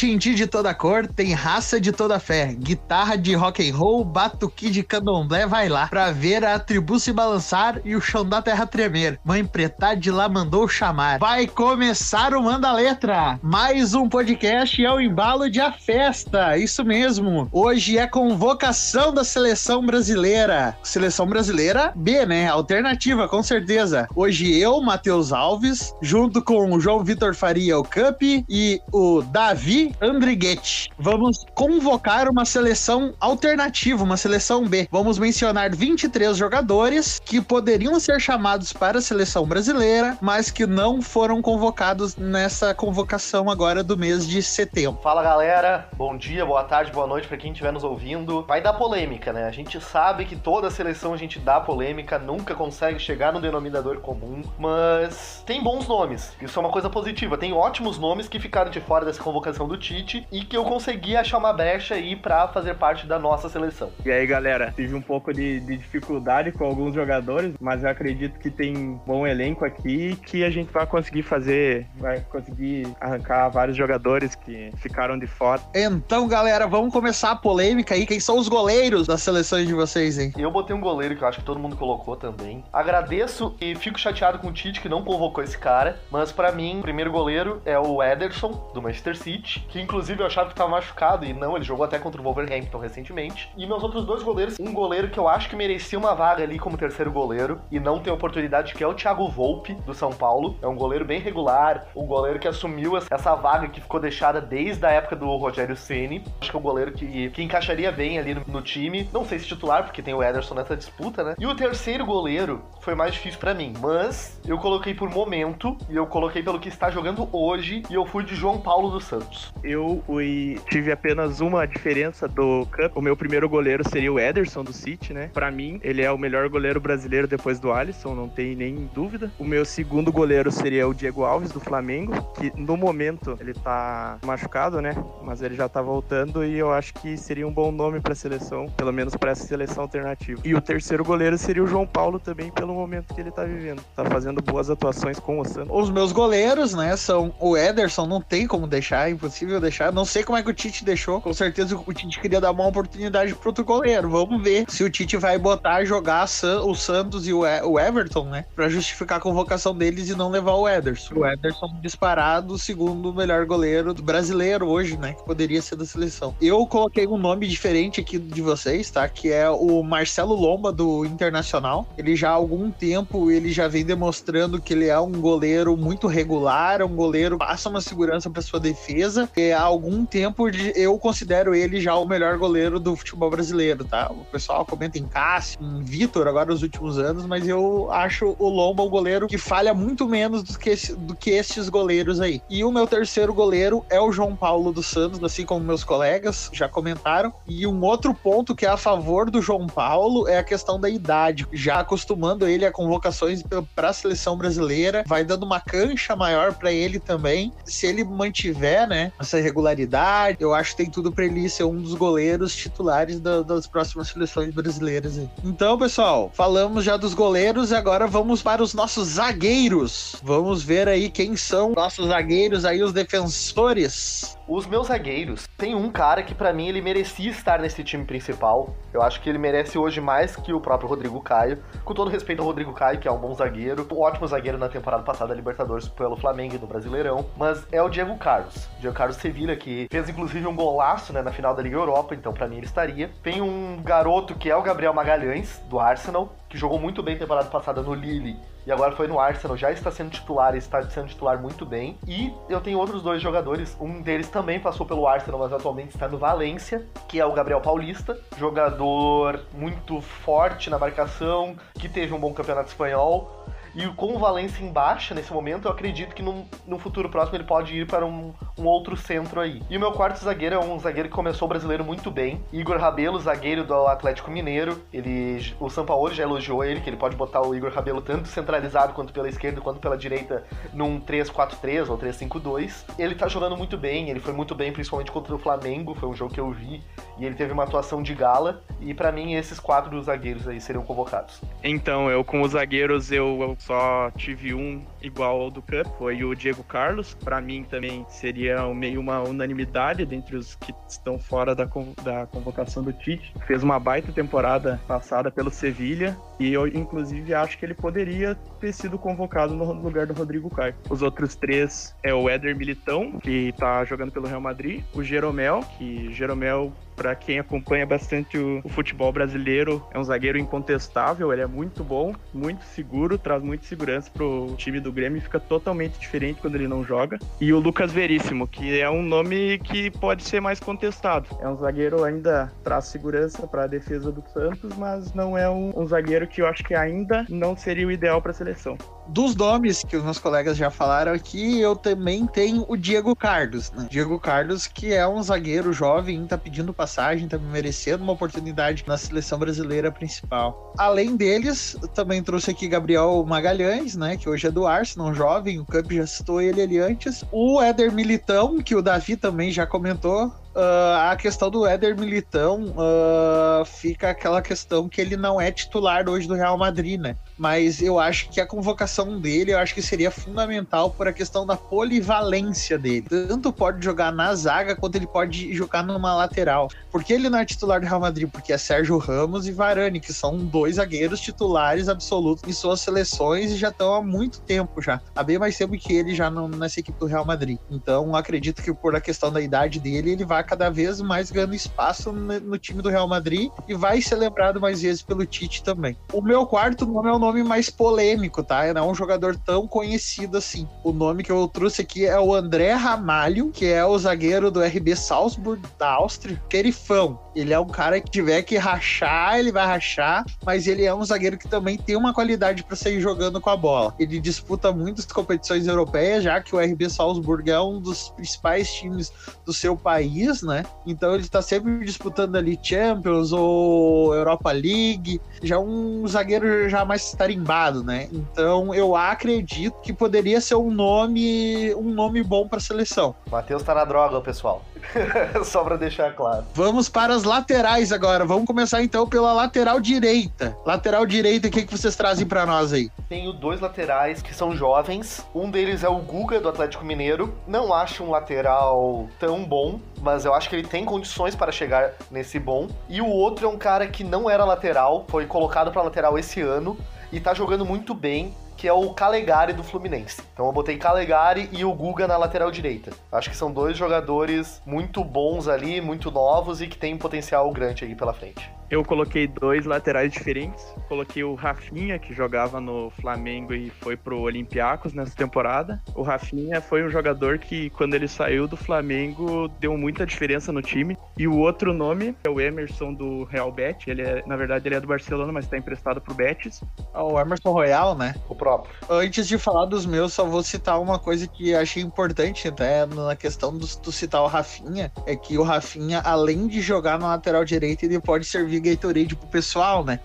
Gente de toda cor, tem raça de toda fé, guitarra de rock and roll, batuque de candomblé, vai lá, pra ver a tribo se balançar e o chão da terra tremer. Mãe preta de lá mandou chamar. Vai começar o Manda Letra, mais um podcast é o embalo de a festa, isso mesmo. Hoje é convocação da seleção brasileira. Seleção brasileira B, né? Alternativa, com certeza. Hoje eu, Matheus Alves, junto com o João Vitor Faria, o Cup, e o Davi Andriguete. Vamos convocar uma seleção alternativa, uma seleção B. Vamos mencionar 23 jogadores que poderiam ser chamados para a seleção brasileira, mas que não foram convocados nessa convocação agora do mês de setembro. Fala galera, bom dia, boa tarde, boa noite para quem estiver nos ouvindo. Vai dar polêmica, né? A gente sabe que toda seleção a gente dá polêmica, nunca consegue chegar no denominador comum, mas tem bons nomes. Isso é uma coisa positiva. Tem ótimos nomes que ficaram de fora dessa convocação do Tite e que eu consegui achar uma brecha aí para fazer parte da nossa seleção. E aí, galera, tive um pouco de, de dificuldade com alguns jogadores, mas eu acredito que tem bom elenco aqui que a gente vai conseguir fazer, vai conseguir arrancar vários jogadores que ficaram de fora. Então, galera, vamos começar a polêmica aí. Quem são os goleiros das seleções de vocês, hein? Eu botei um goleiro que eu acho que todo mundo colocou também. Agradeço e fico chateado com o Tite que não convocou esse cara, mas para mim, o primeiro goleiro é o Ederson, do Manchester City, que inclusive eu achava que tava machucado e não, ele jogou até contra o Wolverhampton recentemente. E meus outros dois goleiros, um goleiro que eu acho que merecia uma vaga ali como terceiro goleiro e não tem oportunidade, que é o Thiago Volpe, do São Paulo. É um goleiro bem regular, um goleiro que assumiu essa vaga que ficou deixada desde a época do Rogério Ceni. Acho que é um goleiro que, que encaixaria bem ali no, no time. Não sei se titular, porque tem o Ederson nessa disputa, né? E o terceiro goleiro foi mais difícil para mim, mas eu coloquei por momento e eu coloquei pelo que está jogando hoje e eu fui de João Paulo dos Santos. Eu tive apenas uma diferença do Cup. O meu primeiro goleiro seria o Ederson do City, né? Para mim, ele é o melhor goleiro brasileiro depois do Alisson, não tem nem dúvida. O meu segundo goleiro seria o Diego Alves do Flamengo, que no momento ele tá machucado, né? Mas ele já tá voltando e eu acho que seria um bom nome para seleção, pelo menos para essa seleção alternativa. E o terceiro goleiro seria o João Paulo também pelo momento que ele tá vivendo. Tá fazendo boas atuações com o Santos. Os meus goleiros, né, são o Ederson, não tem como deixar, é impossível deixar. Não sei como é que o Tite deixou. Com certeza o Tite queria dar uma oportunidade pro outro goleiro. Vamos ver se o Tite vai botar jogar o Santos e o Everton, né, para justificar a convocação deles e não levar o Ederson. O Ederson disparado, o segundo melhor goleiro brasileiro hoje, né, que poderia ser da seleção. Eu coloquei um nome diferente aqui de vocês, tá? Que é o Marcelo Lomba do Internacional. Ele já há algum tempo ele já vem demonstrando que ele é um goleiro muito regular, um goleiro passa uma segurança para sua defesa. E há algum tempo eu considero ele já o melhor goleiro do futebol brasileiro, tá? O pessoal comenta em Cássio, em Vitor agora nos últimos anos, mas eu acho o Lomba um goleiro que falha muito menos do que, esse, do que esses goleiros aí. E o meu terceiro goleiro é o João Paulo dos Santos, assim como meus colegas já comentaram. E um outro ponto que é a favor do João Paulo é a questão da idade, já acostumando ele a convocações para a seleção brasileira, vai dando uma cancha maior para ele também. Se ele mantiver, né, essa regularidade, eu acho que tem tudo para ele ser um dos goleiros titulares da, das próximas seleções brasileiras. Então, pessoal, falamos já dos goleiros e agora vamos para os nossos zagueiros. Vamos ver aí quem são nossos zagueiros aí, os defensores. Os meus zagueiros, tem um cara que para mim ele merecia estar nesse time principal. Eu acho que ele merece hoje mais que o próprio Rodrigo Caio. Com todo respeito ao Rodrigo Caio, que é um bom zagueiro, um ótimo zagueiro na temporada passada da Libertadores pelo Flamengo e no Brasileirão, mas é o Diego Carlos. Diego Carlos Sevilla que fez inclusive um golaço, né, na final da Liga Europa, então para mim ele estaria. Tem um garoto que é o Gabriel Magalhães do Arsenal, que jogou muito bem temporada passada no Lille e agora foi no Arsenal, já está sendo titular e está sendo titular muito bem. E eu tenho outros dois jogadores, um deles também passou pelo Arsenal, mas atualmente está no Valência, que é o Gabriel Paulista, jogador muito forte na marcação, que teve um bom campeonato espanhol. E com o Valência em baixa nesse momento, eu acredito que num futuro próximo ele pode ir para um, um, outro centro aí. E o meu quarto zagueiro é um zagueiro que começou o brasileiro muito bem. Igor Rabelo, zagueiro do Atlético Mineiro. Ele, o Sampaoli já elogiou ele, que ele pode botar o Igor Rabelo tanto centralizado quanto pela esquerda quanto pela direita num 3-4-3 ou 3-5-2. Ele tá jogando muito bem, ele foi muito bem principalmente contra o Flamengo, foi um jogo que eu vi, e ele teve uma atuação de gala, e para mim esses quatro zagueiros aí seriam convocados. Então, eu com os zagueiros eu só tive um igual ao do Cup, foi o Diego Carlos. Para mim também seria meio uma unanimidade dentre os que estão fora da, da convocação do Tite. Fez uma baita temporada passada pelo Sevilha e eu inclusive acho que ele poderia ter sido convocado no lugar do Rodrigo Caio. Os outros três é o Éder Militão, que tá jogando pelo Real Madrid, o Jeromel, que Jeromel para quem acompanha bastante o, o, futebol brasileiro, é um zagueiro incontestável, ele é muito bom, muito seguro, traz muita segurança pro time do Grêmio, fica totalmente diferente quando ele não joga. E o Lucas Veríssimo, que é um nome que pode ser mais contestado. É um zagueiro ainda traz segurança para a defesa do Santos, mas não é um, um zagueiro que eu acho que ainda não seria o ideal para a seleção dos nomes que os meus colegas já falaram aqui, eu também tenho o Diego Carlos, né? Diego Carlos, que é um zagueiro jovem, tá pedindo passagem, tá merecendo uma oportunidade na seleção brasileira principal. Além deles, também trouxe aqui Gabriel Magalhães, né? Que hoje é do Arsenal, jovem, o Camp já citou ele ali antes. O Éder Militão, que o Davi também já comentou, Uh, a questão do Éder Militão uh, fica aquela questão que ele não é titular hoje do Real Madrid, né? Mas eu acho que a convocação dele, eu acho que seria fundamental por a questão da polivalência dele. Tanto pode jogar na zaga quanto ele pode jogar numa lateral. Por que ele não é titular do Real Madrid? Porque é Sérgio Ramos e Varane, que são dois zagueiros titulares absolutos em suas seleções e já estão há muito tempo já. Há bem mais tempo que ele já nessa equipe do Real Madrid. Então acredito que por a questão da idade dele, ele vai cada vez mais ganhando espaço no, time do Real Madrid e vai ser lembrado mais vezes pelo Tite também. O meu quarto nome é o nome mais polêmico, tá? Não é um jogador tão conhecido assim. O nome que eu trouxe aqui é o André Ramalho, que é o zagueiro do RB Salzburg da Áustria, Querifão. Ele é um cara que tiver que rachar, ele vai rachar, mas ele é um zagueiro que também tem uma qualidade para sair jogando com a bola. Ele disputa muitas competições europeias, já que o RB Salzburg é um dos principais times do seu país né? Então ele está sempre disputando ali Champions ou Europa League, já um zagueiro já mais tarimbado, né? Então eu acredito que poderia ser um nome, um nome bom para a seleção. Matheus tá na droga, pessoal. Só para deixar claro. Vamos para as laterais agora. Vamos começar então pela lateral direita. Lateral direita, o que, que vocês trazem para nós aí? Tenho dois laterais que são jovens. Um deles é o Guga do Atlético Mineiro. Não acho um lateral tão bom, mas eu acho que ele tem condições para chegar nesse bom. E o outro é um cara que não era lateral, foi colocado para lateral esse ano e tá jogando muito bem que é o Calegari do Fluminense. Então eu botei Calegari e o Guga na lateral direita. Acho que são dois jogadores muito bons ali, muito novos e que têm potencial grande aí pela frente. Eu coloquei dois laterais diferentes. Coloquei o Rafinha, que jogava no Flamengo e foi pro Olympiacos nessa temporada. O Rafinha foi um jogador que, quando ele saiu do Flamengo, deu muita diferença no time. E o outro nome é o Emerson do Real Betis. Ele é, na verdade, ele é do Barcelona, mas está emprestado pro Betis. Ah, o Emerson Royal, né? O próprio. Antes de falar dos meus, só vou citar uma coisa que achei importante até na questão do, do citar o Rafinha. É que o Rafinha, além de jogar na lateral direita, ele pode servir de Gatorade pro pessoal, né?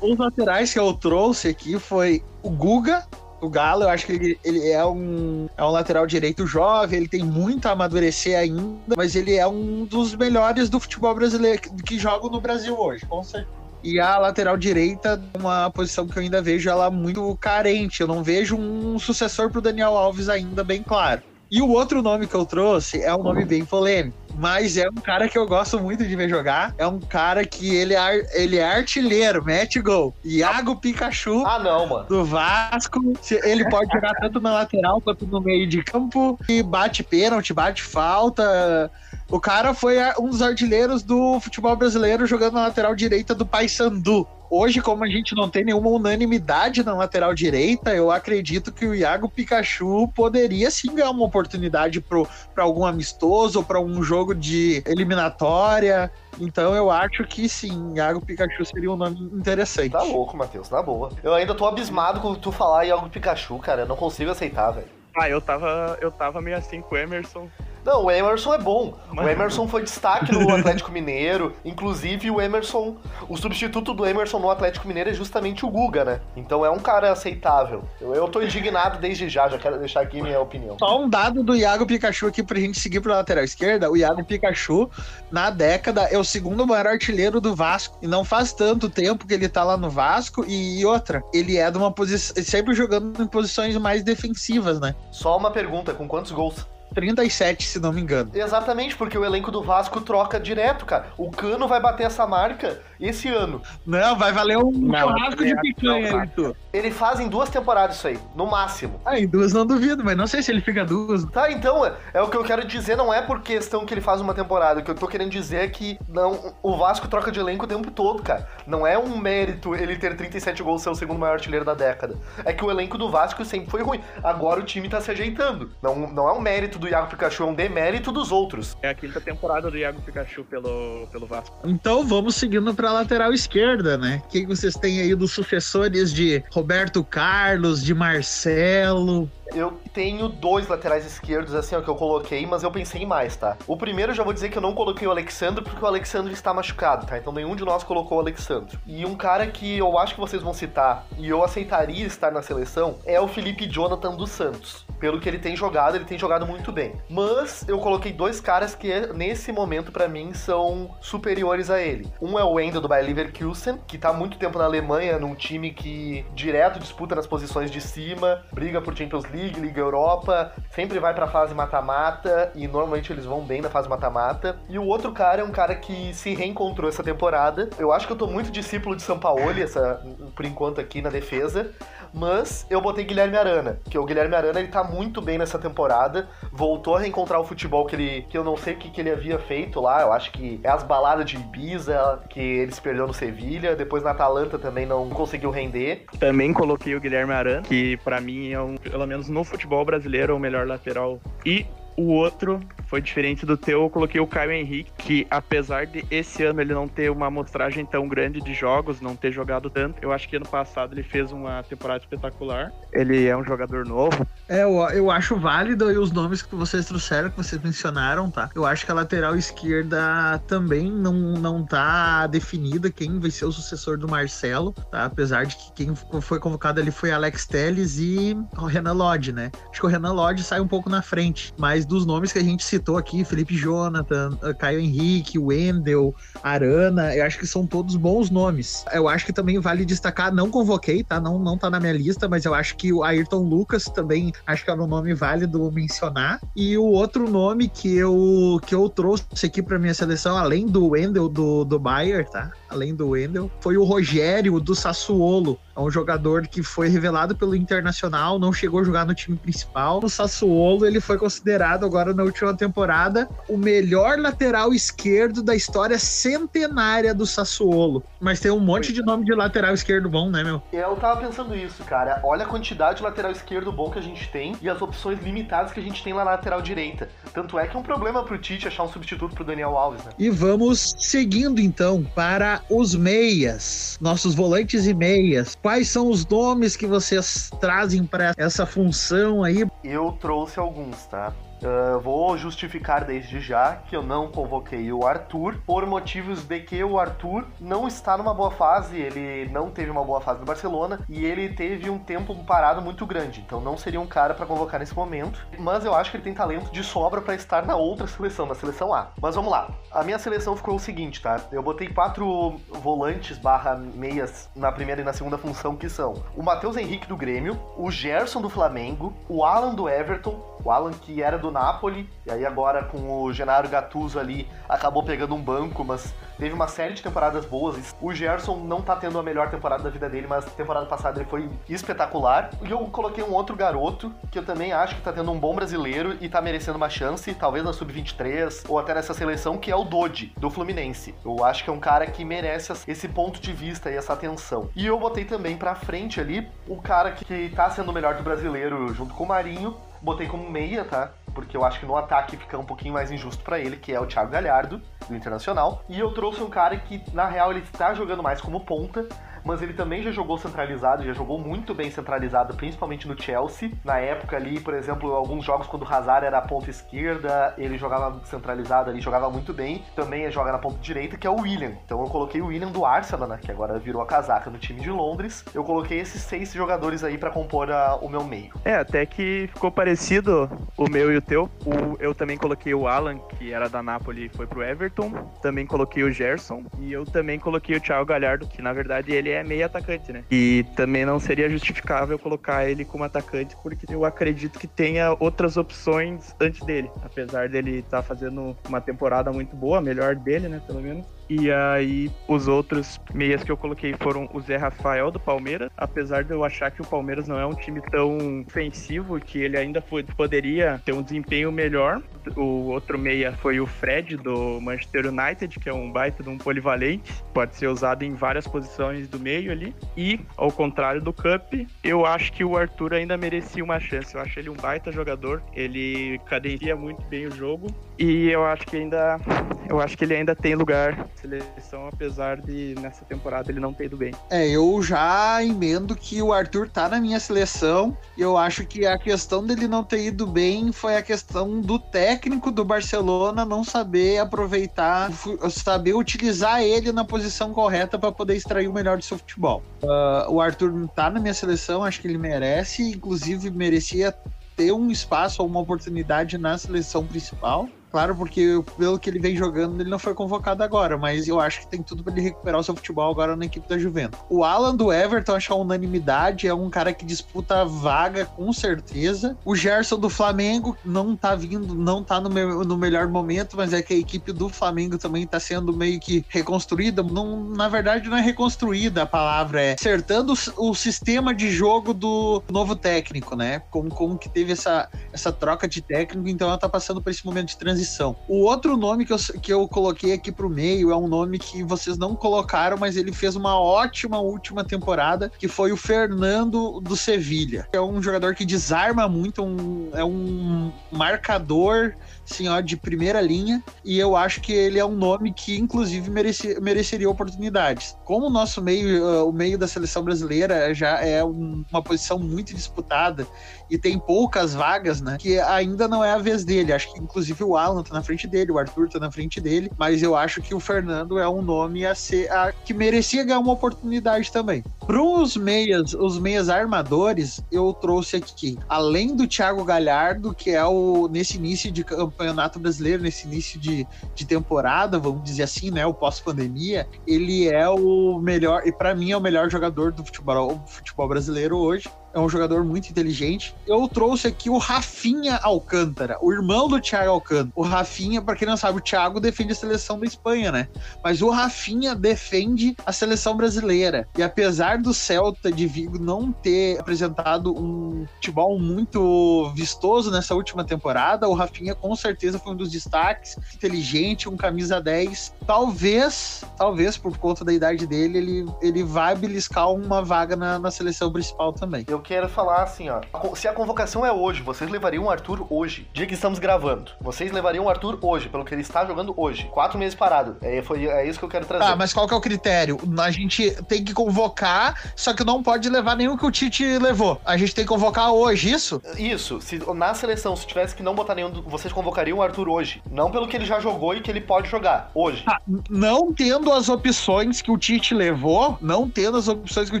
Os laterais que eu trouxe aqui foi o Guga, o Galo, eu acho que ele, ele, é, um, é um lateral direito jovem, ele tem muito a amadurecer ainda, mas ele é um dos melhores do futebol brasileiro que, que joga no Brasil hoje, com certeza. E a lateral direita, uma posição que eu ainda vejo ela muito carente. Eu não vejo um sucessor pro Daniel Alves ainda bem claro. E o outro nome que eu trouxe é um nome bem polêmico. Mas é um cara que eu gosto muito de ver jogar. É um cara que ele é, ele é artilheiro, mete gol. Iago Pikachu. Ah, não, mano. Do Vasco. Ele pode jogar tanto na lateral quanto no meio de campo. E bate pênalti, bate falta. O cara foi um dos artilheiros do futebol brasileiro jogando na lateral direita do Paysandu. Hoje, como a gente não tem nenhuma unanimidade na lateral direita, eu acredito que o Iago Pikachu poderia sim ganhar uma oportunidade para algum amistoso ou para um jogo de eliminatória. Então eu acho que sim, Iago Pikachu seria um nome interessante. Tá louco, Matheus, na boa. Eu ainda tô abismado com tu falar Iago Pikachu, cara. Eu não consigo aceitar, velho. Ah, eu tava, eu tava meio assim com o Emerson. Não, o Emerson é bom. O Emerson foi destaque no Atlético Mineiro. Inclusive, o Emerson. O substituto do Emerson no Atlético Mineiro é justamente o Guga, né? Então é um cara aceitável. Eu, eu tô indignado desde já, já quero deixar aqui minha opinião. Só um dado do Iago Pikachu aqui pra gente seguir pra lateral esquerda. O Iago Pikachu, na década, é o segundo maior artilheiro do Vasco. E não faz tanto tempo que ele tá lá no Vasco. E outra, ele é de uma posição. Sempre jogando em posições mais defensivas, né? Só uma pergunta: com quantos gols? 37, se não me engano. Exatamente, porque o elenco do Vasco troca direto, cara. O Cano vai bater essa marca esse ano. Não, vai valer um churrasco de picanha, não, Arthur. Ele faz em duas temporadas isso aí, no máximo. Ah, em duas não duvido, mas não sei se ele fica duas. Tá, então, é, é o que eu quero dizer, não é por questão que ele faz uma temporada. O que eu tô querendo dizer é que não, o Vasco troca de elenco o tempo todo, cara. Não é um mérito ele ter 37 gols e ser o segundo maior artilheiro da década. É que o elenco do Vasco sempre foi ruim. Agora o time tá se ajeitando. Não, não é um mérito do Iago Pikachu, é um demérito dos outros. É a quinta temporada do Iago Pikachu pelo, pelo Vasco. Então vamos seguindo pra lateral esquerda, né? O que vocês têm aí dos sucessores de Roberto Carlos, de Marcelo? Eu tenho dois laterais esquerdos, assim, ó, que eu coloquei, mas eu pensei em mais, tá? O primeiro, já vou dizer que eu não coloquei o Alexandre, porque o Alexandre está machucado, tá? Então nenhum de nós colocou o Alexandre. E um cara que eu acho que vocês vão citar, e eu aceitaria estar na seleção, é o Felipe Jonathan dos Santos. Pelo que ele tem jogado, ele tem jogado muito bem. Mas eu coloquei dois caras que, nesse momento, pra mim, são superiores a ele. Um é o Wendel do Bayer Leverkusen, que tá muito tempo na Alemanha, num time que direto disputa nas posições de cima, briga por Champions League, Liga Europa, sempre vai pra fase mata-mata, e normalmente eles vão bem na fase mata-mata. E o outro cara é um cara que se reencontrou essa temporada. Eu acho que eu tô muito discípulo de Sampaoli, essa, por enquanto aqui na defesa, mas eu botei Guilherme Arana, que o Guilherme Arana ele tá muito bem nessa temporada, voltou a reencontrar o futebol que ele que eu não sei o que, que ele havia feito lá, eu acho que é as baladas de Ibiza que ele se perdeu no Sevilha, depois na Atalanta também não conseguiu render. Também coloquei o Guilherme Arana, que pra mim é um, pelo menos no futebol brasileiro, é o melhor lateral. E o outro foi diferente do teu, eu coloquei o Caio Henrique, que apesar de esse ano ele não ter uma amostragem tão grande de jogos, não ter jogado tanto, eu acho que ano passado ele fez uma temporada espetacular. Ele é um jogador novo. É, eu, eu acho válido aí os nomes que vocês trouxeram, que vocês mencionaram, tá? Eu acho que a lateral esquerda também não, não tá definida quem vai ser o sucessor do Marcelo, tá? Apesar de que quem foi convocado ali foi Alex Telles e o Renan Lodge, né? Acho que o Renan Lodge sai um pouco na frente, mas dos nomes que a gente citou aqui, Felipe Jonathan, Caio Henrique, Wendel, Arana, eu acho que são todos bons nomes. Eu acho que também vale destacar, não convoquei, tá? Não, não tá na minha lista, mas eu acho que o Ayrton Lucas também acho que era um nome válido mencionar. E o outro nome que eu, que eu trouxe aqui pra minha seleção, além do Wendel do, do Bayern, tá? Além do Wendel, foi o Rogério do Sassuolo. É um jogador que foi revelado pelo Internacional, não chegou a jogar no time principal. No Sassuolo, ele foi considerado agora na última temporada o melhor lateral esquerdo da história centenária do Sassuolo. Mas tem um monte de nome de lateral esquerdo bom, né, meu? Eu tava pensando isso, cara. Olha a quantidade de lateral esquerdo bom que a gente tem e as opções limitadas que a gente tem lá na lateral direita. Tanto é que é um problema pro Tite achar um substituto pro Daniel Alves, né? E vamos seguindo então para os meias, nossos volantes e meias. Quais são os nomes que vocês trazem para essa função aí? Eu trouxe alguns, tá? Uh, vou justificar desde já que eu não convoquei o Arthur por motivos de que o Arthur não está numa boa fase, ele não teve uma boa fase no Barcelona e ele teve um tempo parado muito grande, então não seria um cara para convocar nesse momento. Mas eu acho que ele tem talento de sobra para estar na outra seleção, na seleção A. Mas vamos lá, a minha seleção ficou o seguinte, tá? Eu botei quatro volantes barra meias na primeira e na segunda função que são o Matheus Henrique do Grêmio, o Gerson do Flamengo, o Alan do Everton, o Alan que era do Napoli, e aí agora com o Genaro Gattuso ali acabou pegando um banco, mas teve uma série de temporadas boas. O Gerson não tá tendo a melhor temporada da vida dele, mas temporada passada ele foi espetacular. E eu coloquei um outro garoto, que eu também acho que tá tendo um bom brasileiro e tá merecendo uma chance, talvez na sub-23 ou até nessa seleção, que é o Dodi, do Fluminense. Eu acho que é um cara que merece esse ponto de vista e essa atenção. E eu botei também pra frente ali o cara que tá sendo o melhor do brasileiro junto com o Marinho, botei como meia, tá? Porque eu acho que no ataque fica um pouquinho mais injusto para ele, que é o Thiago Galhardo, do Internacional. E eu trouxe um cara que, na real, ele está jogando mais como ponta, mas ele também já jogou centralizado, já jogou muito bem centralizado, principalmente no Chelsea. Na época ali, por exemplo, alguns jogos quando o Hazard era a ponta esquerda, ele jogava centralizado ali, jogava muito bem. Também joga na ponta direita, que é o William. Então eu coloquei o William do Arsenal, né, que agora virou a casaca no time de Londres. Eu coloquei esses seis jogadores aí para compor a, o meu meio. É, até que ficou parecido o meu e o teu. O, eu também coloquei o Alan, que era da Napoli e foi pro Everton. Também coloquei o Gerson. E eu também coloquei o Thiago Galhardo, que na verdade ele é meio atacante, né? E também não seria justificável colocar ele como atacante, porque eu acredito que tenha outras opções antes dele. Apesar dele estar tá fazendo uma temporada muito boa, melhor dele, né? Pelo menos. E aí, os outros meias que eu coloquei foram o Zé Rafael do Palmeiras. Apesar de eu achar que o Palmeiras não é um time tão ofensivo, que ele ainda foi, poderia ter um desempenho melhor. O outro meia foi o Fred do Manchester United, que é um baita de um polivalente. Pode ser usado em várias posições do meio ali. E, ao contrário do Cup, eu acho que o Arthur ainda merecia uma chance. Eu acho ele um baita jogador. Ele cadencia muito bem o jogo. E eu acho que ainda. Eu acho que ele ainda tem lugar seleção, apesar de nessa temporada ele não ter ido bem. É, eu já emendo que o Arthur tá na minha seleção. E eu acho que a questão dele não ter ido bem foi a questão do técnico do Barcelona não saber aproveitar, saber utilizar ele na posição correta para poder extrair o melhor do seu futebol. Uh, o Arthur tá na minha seleção, acho que ele merece, inclusive merecia ter um espaço ou uma oportunidade na seleção principal. Claro, porque pelo que ele vem jogando, ele não foi convocado agora, mas eu acho que tem tudo para ele recuperar o seu futebol agora na equipe da Juventus. O Alan do Everton, acho é unanimidade, é um cara que disputa a vaga com certeza. O Gerson do Flamengo não tá vindo, não tá no, me no melhor momento, mas é que a equipe do Flamengo também tá sendo meio que reconstruída. Não, na verdade, não é reconstruída a palavra, é acertando o, o sistema de jogo do novo técnico, né? Como, como que teve essa, essa troca de técnico, então ela tá passando por esse momento de transição transição. O outro nome que eu, que eu coloquei aqui pro meio é um nome que vocês não colocaram, mas ele fez uma ótima última temporada, que foi o Fernando do Sevilha. É um jogador que desarma muito, um, é um marcador assim, ó, de primeira linha, e eu acho que ele é um nome que, inclusive, mereci, mereceria oportunidades. Como o nosso meio, uh, o meio da seleção brasileira já é um, uma posição muito disputada e tem poucas vagas, né, que ainda não é a vez dele. Acho que, inclusive, o Alan tá na frente dele, o Arthur tá na frente dele, mas eu acho que o Fernando é um nome a ser, a, que merecia ganhar uma oportunidade também. Para os meias, os meias armadores, eu trouxe aqui, além do Thiago Galhardo, que é o, nesse início de campeonato brasileiro nesse início de, de temporada, vamos dizer assim, né? O pós-pandemia, ele é o melhor, e para mim é o melhor jogador do futebol, futebol brasileiro hoje é um jogador muito inteligente. Eu trouxe aqui o Rafinha Alcântara, o irmão do Thiago Alcântara. O Rafinha, para quem não sabe, o Thiago defende a seleção da Espanha, né? Mas o Rafinha defende a seleção brasileira. E apesar do Celta de Vigo não ter apresentado um futebol muito vistoso nessa última temporada, o Rafinha com certeza foi um dos destaques, inteligente, um camisa 10. Talvez, talvez por conta da idade dele, ele, ele vai beliscar uma vaga na, na seleção principal também. Eu quero falar assim, ó. Se a convocação é hoje, vocês levariam o Arthur hoje, dia que estamos gravando. Vocês levariam o Arthur hoje, pelo que ele está jogando hoje. Quatro meses parado. É, foi, é isso que eu quero trazer. Tá, mas qual que é o critério? A gente tem que convocar, só que não pode levar nenhum que o Tite levou. A gente tem que convocar hoje, isso? Isso. Se, na seleção, se tivesse que não botar nenhum, vocês convocariam o Arthur hoje. Não pelo que ele já jogou e que ele pode jogar hoje. Tá, não tendo as opções que o Tite levou, não tendo as opções que o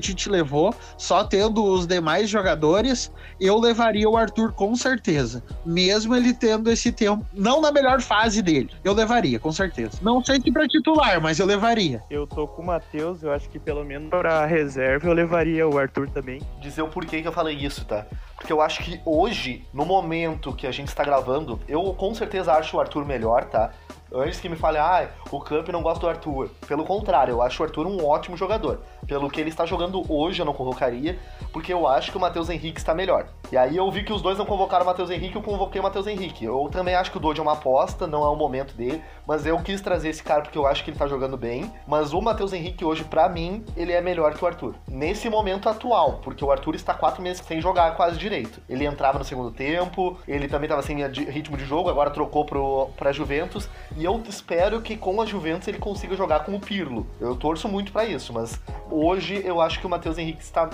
Tite levou, só tendo os demais mais jogadores, eu levaria o Arthur com certeza. Mesmo ele tendo esse tempo, não na melhor fase dele. Eu levaria, com certeza. Não sei se pra titular, mas eu levaria. Eu tô com o Matheus, eu acho que pelo menos pra reserva eu levaria o Arthur também. Dizer o porquê que eu falei isso, tá? Porque eu acho que hoje, no momento que a gente está gravando, eu com certeza acho o Arthur melhor, tá? Antes que me fale, ah, o Camp não gosta do Arthur. Pelo contrário, eu acho o Arthur um ótimo jogador. Pelo que ele está jogando hoje, eu não convocaria, porque eu acho que o Matheus Henrique está melhor. E aí eu vi que os dois não convocaram o Matheus Henrique, eu convoquei o Matheus Henrique. Eu também acho que o Dodge é uma aposta, não é o momento dele, mas eu quis trazer esse cara porque eu acho que ele está jogando bem. Mas o Matheus Henrique hoje, para mim, ele é melhor que o Arthur. Nesse momento atual, porque o Arthur está quatro meses sem jogar quase direito. Ele entrava no segundo tempo, ele também estava sem ritmo de jogo, agora trocou pro, pra Juventus, e E eu espero que com a Juventus ele consiga jogar com o Pirlo. Eu torço muito para isso, mas hoje eu acho que o Matheus Henrique está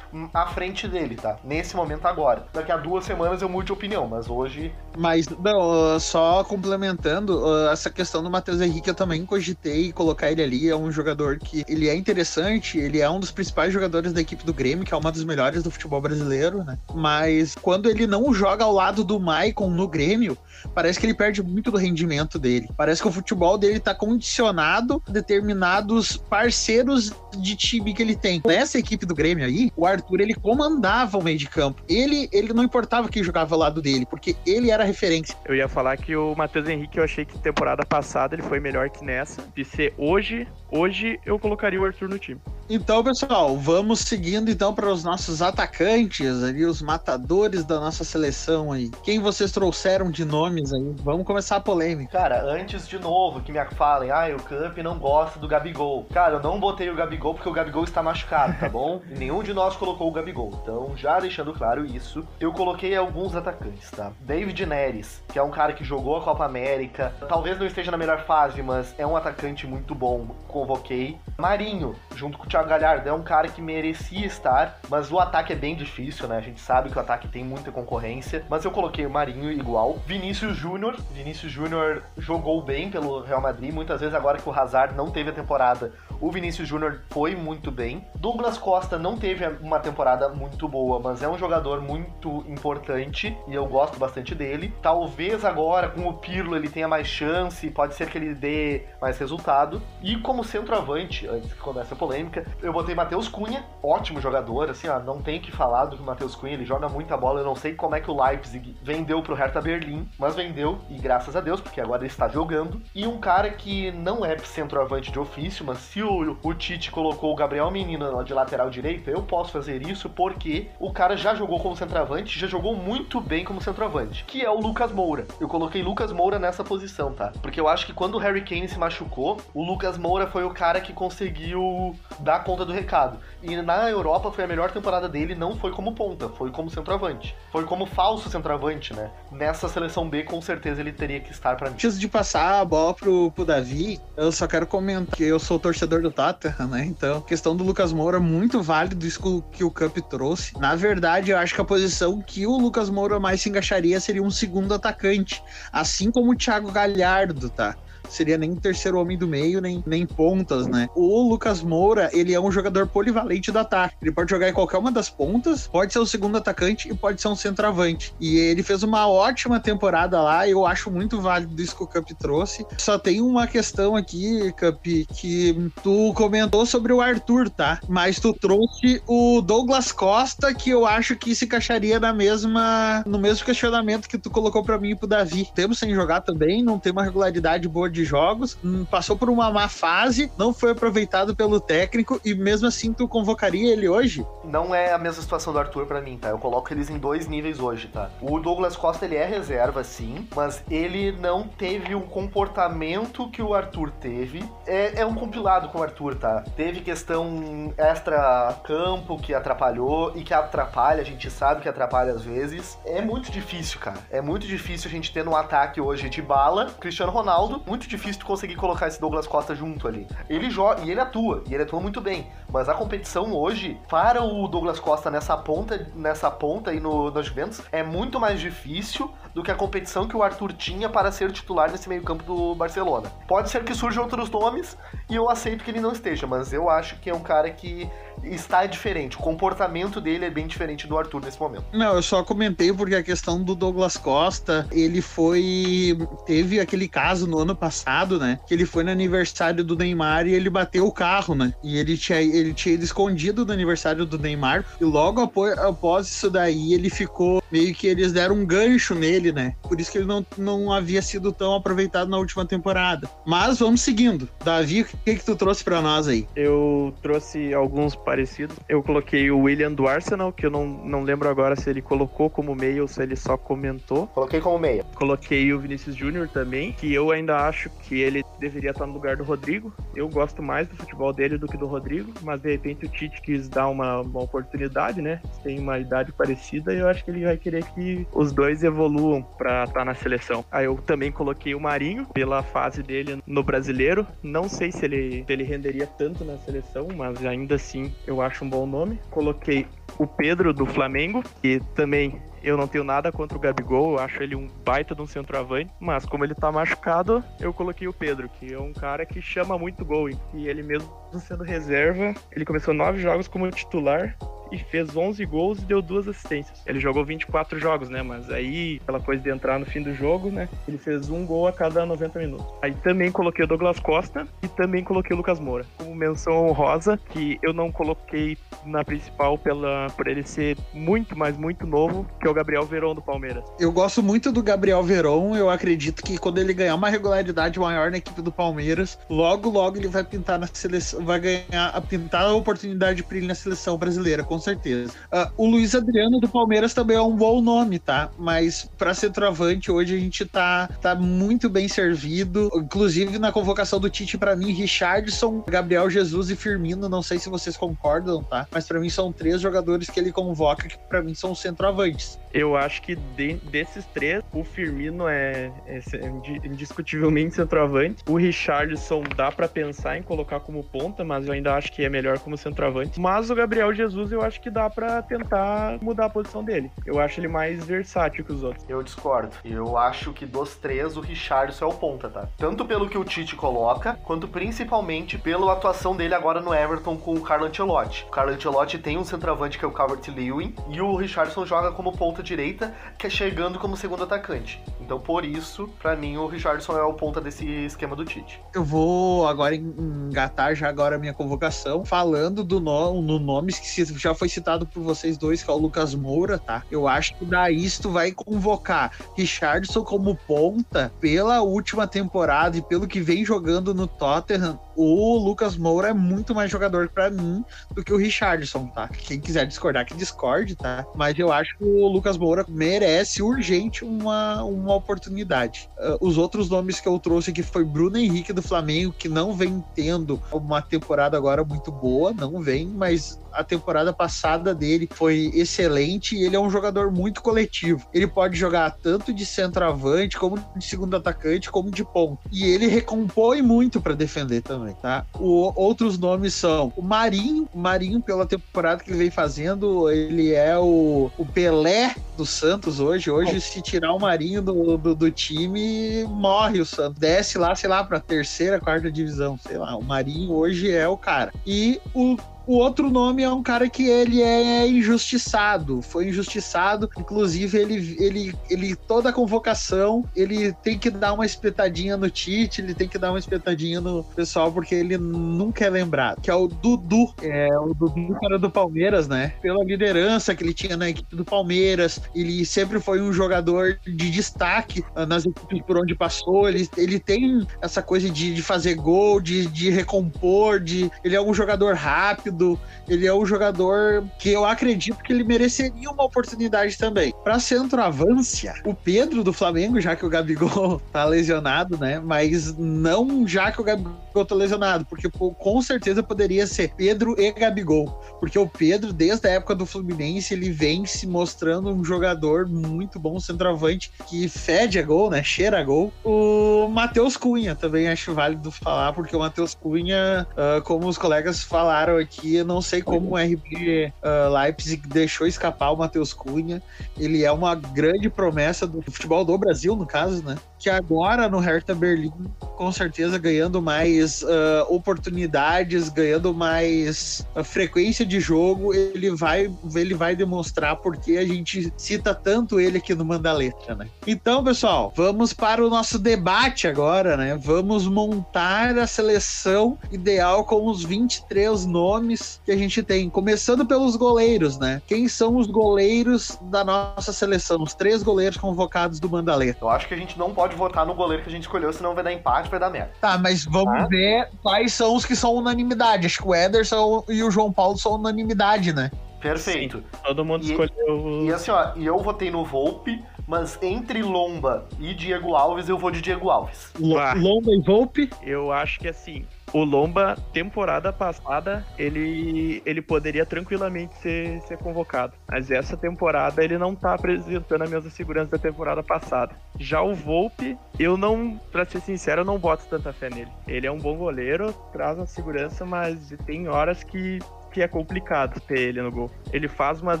à frente dele, tá? Nesse momento agora. Daqui a duas semanas eu mude de opinião, mas hoje. Mas, não, só complementando, essa questão do Matheus Henrique eu também cogitei colocar ele ali. É um jogador que ele é interessante, ele é um dos principais jogadores da equipe do Grêmio, que é uma das melhores do futebol brasileiro, né? Mas quando ele não joga ao lado do Maicon no Grêmio, parece que ele perde muito do rendimento dele. Parece que o futebol dele tá condicionado a determinados parceiros de time que ele tem. Nessa equipe do Grêmio aí, o Arthur ele comandava o meio de campo. Ele, ele não importava quem jogava ao lado dele, porque ele era referência. Eu ia falar que o Matheus Henrique, eu achei que temporada passada ele foi melhor que nessa. De ser hoje, hoje eu colocaria o Arthur no time. Então, pessoal, vamos seguindo então para os nossos atacantes ali, os matadores da nossa seleção aí. Quem vocês trouxeram de nomes aí? Vamos começar a polêmica. Cara, antes de novo que me falem, ah, o Camp não gosta do Gabigol. Cara, eu não botei o Gabigol porque o Gabigol está machucado, tá bom? E nenhum de nós colocou o Gabigol. Então, já deixando claro isso, eu coloquei alguns atacantes, tá? David Neres, que é um cara que jogou a Copa América, talvez não esteja na melhor fase, mas é um atacante muito bom, convoquei. Marinho, junto com o Thiago Galhardo, é um cara que merecia estar, mas o ataque é bem difícil, né? A gente sabe que o ataque tem muita concorrência, mas eu coloquei o Marinho igual. Vinícius Júnior, Vinícius Júnior jogou bem pelo Real Madrid, muitas vezes agora que o Hazard não teve a temporada, o Vinícius Júnior foi muito bem. Douglas Costa não teve uma temporada muito boa, mas é um jogador muito importante e eu gosto bastante dele. Talvez agora com o Pirlo ele tenha mais chance, pode ser que ele dê mais resultado. E como centroavante, antes que comece a polêmica, eu botei Matheus Cunha, ótimo jogador, assim, ó, não tem que falar do o Matheus Cunha, ele joga muita bola, eu não sei como é que o Leipzig vendeu pro Hertha Berlim, mas vendeu e graças a Deus, porque agora ele está jogando. E um cara que não é centroavante de ofício, mas se o, o Tite colocou o Gabriel Menino de lateral direito, eu posso fazer isso porque o cara já jogou como centroavante, já jogou muito bem como centroavante, que é o Lucas Moura. Eu coloquei Lucas Moura nessa posição, tá? Porque eu acho que quando o Harry Kane se machucou, o Lucas Moura foi o cara que conseguiu dar conta do recado. E na Europa foi a melhor temporada dele, não foi como ponta, foi como centroavante. Foi como falso centroavante, né? Nessa seleção B, com certeza ele teria que estar para mim. Antes de passar a bola pro, pro Davi, eu só quero comentar que eu sou torcedor do Tata, né? Então, questão do Lucas Moura, muito válido isso que o Cup trouxe. Na verdade, eu acho que a posição que o Lucas Moura mais se encaixaria seria um segundo atacante, assim como o Thiago Galhardo, tá? Seria nem terceiro homem do meio, nem, nem pontas, né? O Lucas Moura, ele é um jogador polivalente do ataque. Ele pode jogar em qualquer uma das pontas, pode ser o segundo atacante e pode ser um centroavante. E ele fez uma ótima temporada lá, eu acho muito válido isso que o Cup trouxe. Só tem uma questão aqui, Cup, que tu comentou sobre o Arthur, tá? Mas tu trouxe o Douglas Costa, que eu acho que se encaixaria na mesma, no mesmo questionamento que tu colocou para mim e pro Davi. Temos sem jogar também, não tem uma regularidade boa de jogos, hum, passou por uma má fase, não foi aproveitado pelo técnico e mesmo assim tu convocaria ele hoje? Não é a mesma situação do Arthur para mim, tá? Eu coloco eles em dois níveis hoje, tá? O Douglas Costa ele é reserva, sim, mas ele não teve o comportamento que o Arthur teve. É, é um compilado com o Arthur, tá? Teve questão extra-campo que atrapalhou e que atrapalha, a gente sabe que atrapalha às vezes. É muito difícil, cara. É muito difícil a gente ter no ataque hoje de bala Cristiano Ronaldo, muito difícil de conseguir colocar esse Douglas Costa junto ali. Ele joga e ele atua, e ele atua muito bem. Mas a competição hoje, para o Douglas Costa nessa ponta, nessa ponta aí no, no Juventus, é muito mais difícil do que a competição que o Arthur tinha para ser titular nesse meio-campo do Barcelona. Pode ser que surjam outros nomes e eu aceito que ele não esteja, mas eu acho que é um cara que está diferente. O comportamento dele é bem diferente do Arthur nesse momento. Não, eu só comentei porque a questão do Douglas Costa, ele foi. Teve aquele caso no ano passado, né? Que ele foi no aniversário do Neymar e ele bateu o carro, né? E ele tinha, ele tinha ido escondido do aniversário do Neymar. E logo após, após isso daí, ele ficou. Meio que eles deram um gancho nele, né? Por isso que ele não, não havia sido tão aproveitado na última temporada. Mas vamos seguindo. Davi, o que, que tu trouxe para nós aí? Eu trouxe alguns parecidos. Eu coloquei o William do Arsenal, que eu não, não lembro agora se ele colocou como meia ou se ele só comentou. Coloquei como meia. Coloquei o Vinícius Júnior também, que eu ainda acho que ele deveria estar no lugar do Rodrigo. Eu gosto mais do futebol dele do que do Rodrigo, mas mas de repente o Tite quis dar uma, uma oportunidade, né? Tem uma idade parecida e eu acho que ele vai querer que os dois evoluam para estar tá na seleção. Aí eu também coloquei o Marinho pela fase dele no brasileiro. Não sei se ele, ele renderia tanto na seleção, mas ainda assim eu acho um bom nome. Coloquei o Pedro do Flamengo, que também eu não tenho nada contra o Gabigol, eu acho ele um baita de um centroavante, mas como ele tá machucado, eu coloquei o Pedro, que é um cara que chama muito gol, e ele mesmo sendo reserva, ele começou nove jogos como titular e fez 11 gols e deu duas assistências. Ele jogou 24 jogos, né? Mas aí, aquela coisa de entrar no fim do jogo, né? Ele fez um gol a cada 90 minutos. Aí também coloquei o Douglas Costa e também coloquei o Lucas Moura. Como menção honrosa, que eu não coloquei na principal pela, por ele ser muito, mas muito novo, que é o Gabriel Veron do Palmeiras. Eu gosto muito do Gabriel Veron. Eu acredito que quando ele ganhar uma regularidade maior na equipe do Palmeiras, logo, logo ele vai pintar na seleção, vai ganhar a pintar a oportunidade para ele na seleção brasileira, com certeza. Uh, o Luiz Adriano do Palmeiras também é um bom nome, tá? Mas para centroavante, hoje a gente tá, tá muito bem servido. Inclusive na convocação do Tite, para mim, Richardson, Gabriel Jesus e Firmino, não sei se vocês concordam, tá? Mas para mim são três jogadores que ele convoca que para mim são centroavantes. Eu acho que de, desses três, o Firmino é, é, é indiscutivelmente centroavante. O Richardson dá para pensar em colocar como ponta, mas eu ainda acho que é melhor como centroavante. Mas o Gabriel Jesus eu acho que dá para tentar mudar a posição dele. Eu acho ele mais versátil que os outros. Eu discordo. Eu acho que dos três, o Richardson é o ponta, tá? Tanto pelo que o Tite coloca, quanto principalmente pela atuação dele agora no Everton com o Carlo Ancelotti. O Carlo Ancelotti tem um centroavante que é o Calvert-Lewin e o Richardson joga como ponta direita, que é chegando como segundo atacante. Então, por isso, para mim, o Richardson é o ponta desse esquema do Tite. Eu vou agora engatar já agora a minha convocação, falando do no, no nomes que já foi citado por vocês dois, que é o Lucas Moura, tá? Eu acho que daí tu vai convocar Richardson como ponta pela última temporada e pelo que vem jogando no Tottenham, o Lucas Moura é muito mais jogador para mim do que o Richardson, tá? Quem quiser discordar, que discorde, tá? Mas eu acho que o Lucas Moura merece urgente uma, uma oportunidade. Uh, os outros nomes que eu trouxe aqui foi Bruno Henrique do Flamengo, que não vem tendo uma temporada agora muito boa, não vem, mas a temporada passada dele foi excelente e ele é um jogador muito coletivo. Ele pode jogar tanto de centroavante, como de segundo atacante, como de ponto. E ele recompõe muito para defender também, tá? O, outros nomes são o Marinho, o Marinho pela temporada que ele vem fazendo, ele é o, o Pelé do Santos hoje. Hoje, se tirar o Marinho do, do, do time, morre o Santos. Desce lá, sei lá, pra terceira, quarta divisão, sei lá. O Marinho hoje é o cara. E o o outro nome é um cara que ele é injustiçado, foi injustiçado, inclusive ele, ele, ele toda a convocação, ele tem que dar uma espetadinha no Tite, ele tem que dar uma espetadinha no pessoal, porque ele nunca é lembrado, que é o Dudu, é o Dudu cara do Palmeiras, né? Pela liderança que ele tinha na equipe do Palmeiras, ele sempre foi um jogador de destaque ah, nas equipes por onde passou, ele, ele tem essa coisa de, de fazer gol, de, de recompor, de, ele é um jogador rápido, ele é um jogador que eu acredito que ele mereceria uma oportunidade também. Para centroavância, o Pedro do Flamengo, já que o Gabigol tá lesionado, né? Mas não já que o Gabigol tá lesionado, porque com certeza poderia ser Pedro e Gabigol, porque o Pedro, desde a época do Fluminense, ele vem se mostrando um jogador muito bom, centroavante, que fede a gol, né? Cheira a gol. O Matheus Cunha também acho válido falar, porque o Matheus Cunha, uh, como os colegas falaram aqui. Eu não sei como o RB uh, Leipzig deixou escapar o Matheus Cunha. Ele é uma grande promessa do futebol do Brasil, no caso, né? Que agora no Hertha Berlim, com certeza ganhando mais uh, oportunidades, ganhando mais uh, frequência de jogo, ele vai, ele vai demonstrar porque a gente cita tanto ele aqui no Manda Letra, né? Então, pessoal, vamos para o nosso debate agora, né? Vamos montar a seleção ideal com os 23 nomes que a gente tem, começando pelos goleiros, né? Quem são os goleiros da nossa seleção? Os três goleiros convocados do Mandaleta. Eu acho que a gente não pode votar no goleiro que a gente escolheu, senão vai dar empate, vai dar merda. Tá, mas vamos tá? ver quais são os que são unanimidade. Acho que o Ederson e o João Paulo são unanimidade, né? Perfeito. Sim, todo mundo e, escolheu. E assim, ó, e eu votei no Volpe Mas entre Lomba e Diego Alves, eu vou de Diego Alves. Lomba e Volpe. Eu acho que assim, o Lomba, temporada passada, ele, ele poderia tranquilamente ser, ser convocado. Mas essa temporada ele não tá apresentando a mesma segurança da temporada passada. Já o Volpe, eu não, pra ser sincero, eu não boto tanta fé nele. Ele é um bom goleiro, traz uma segurança, mas tem horas que que é complicado ter ele no gol. Ele faz umas